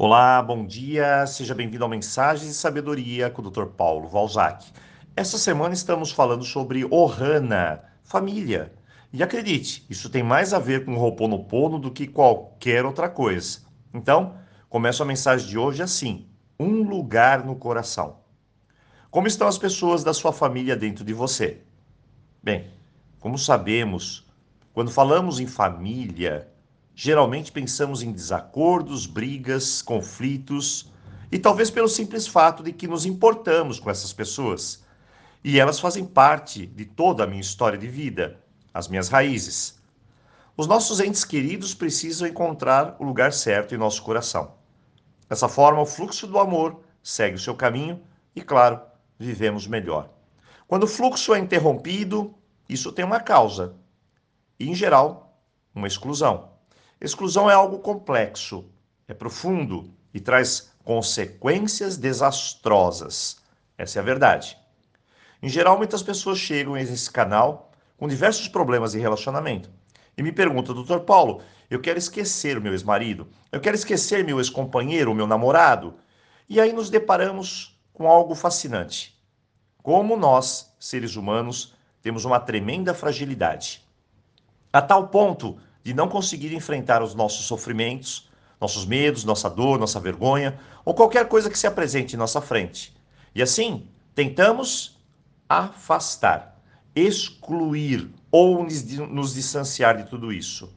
Olá, bom dia, seja bem-vindo ao Mensagens de Sabedoria com o Dr. Paulo Valzac. Esta semana estamos falando sobre Ohana, família. E acredite, isso tem mais a ver com o Ho'oponopono do que qualquer outra coisa. Então, começo a mensagem de hoje assim: um lugar no coração. Como estão as pessoas da sua família dentro de você? Bem, como sabemos, quando falamos em família, geralmente pensamos em desacordos, brigas, conflitos, e talvez pelo simples fato de que nos importamos com essas pessoas. E elas fazem parte de toda a minha história de vida, as minhas raízes. Os nossos entes queridos precisam encontrar o lugar certo em nosso coração. Dessa forma, o fluxo do amor segue o seu caminho e, claro, vivemos melhor. Quando o fluxo é interrompido, isso tem uma causa, e, em geral, uma exclusão. Exclusão é algo complexo, é profundo e traz consequências desastrosas. Essa é a verdade. Em geral, muitas pessoas chegam nesse canal com diversos problemas de relacionamento e me perguntam, doutor Paulo, eu quero esquecer o meu ex-marido, eu quero esquecer meu ex-companheiro, meu namorado. E aí nos deparamos com algo fascinante. Como nós, seres humanos, temos uma tremenda fragilidade. A tal ponto de não conseguir enfrentar os nossos sofrimentos, nossos medos, nossa dor, nossa vergonha ou qualquer coisa que se apresente em nossa frente. E assim, tentamos afastar, excluir ou nos distanciar de tudo isso.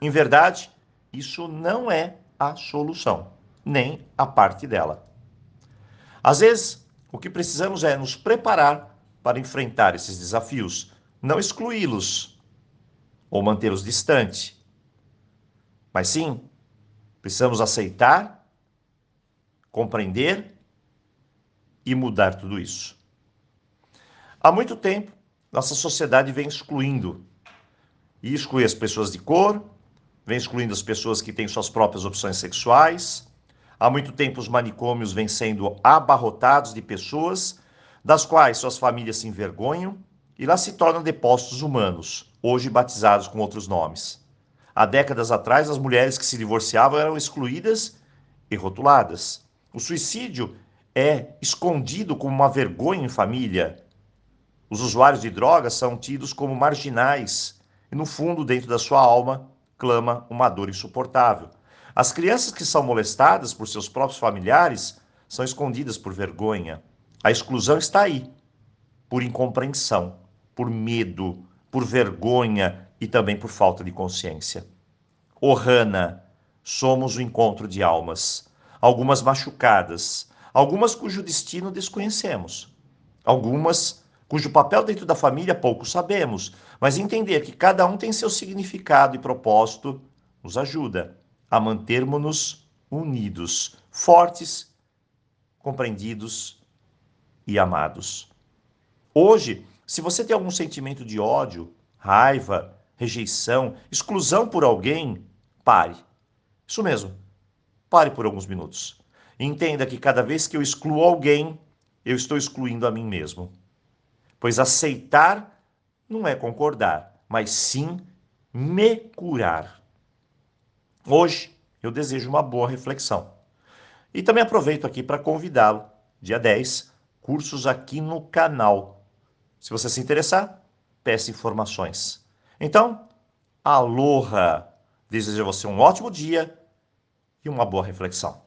Em verdade, isso não é a solução, nem a parte dela. Às vezes, o que precisamos é nos preparar para enfrentar esses desafios, não excluí-los, ou mantê-los distante. Mas sim, precisamos aceitar, compreender e mudar tudo isso. Há muito tempo, nossa sociedade vem excluindo. E exclui as pessoas de cor, vem excluindo as pessoas que têm suas próprias opções sexuais. Há muito tempo, os manicômios vêm sendo abarrotados de pessoas das quais suas famílias se envergonham e lá se tornam depósitos humanos, hoje batizados com outros nomes. Há décadas atrás, as mulheres que se divorciavam eram excluídas e rotuladas. O suicídio é escondido como uma vergonha em família. Os usuários de drogas são tidos como marginais e, no fundo, dentro da sua alma, clama uma dor insuportável. As crianças que são molestadas por seus próprios familiares são escondidas por vergonha. A exclusão está aí, por incompreensão, por medo, por vergonha e também por falta de consciência. Ohana, somos o encontro de almas, algumas machucadas, algumas cujo destino desconhecemos, algumas cujo papel dentro da família pouco sabemos, mas entender que cada um tem seu significado e propósito nos ajuda a mantermos-nos unidos, fortes, compreendidos e amados. Hoje, se você tem algum sentimento de ódio, raiva, rejeição, exclusão por alguém, pare. Isso mesmo. Pare por alguns minutos. Entenda que cada vez que eu excluo alguém, eu estou excluindo a mim mesmo. Pois aceitar não é concordar, mas sim me curar. Hoje eu desejo uma boa reflexão. E também aproveito aqui para convidá-lo, dia 10, cursos aqui no canal se você se interessar, peça informações. Então, aloha! Desejo a você um ótimo dia e uma boa reflexão.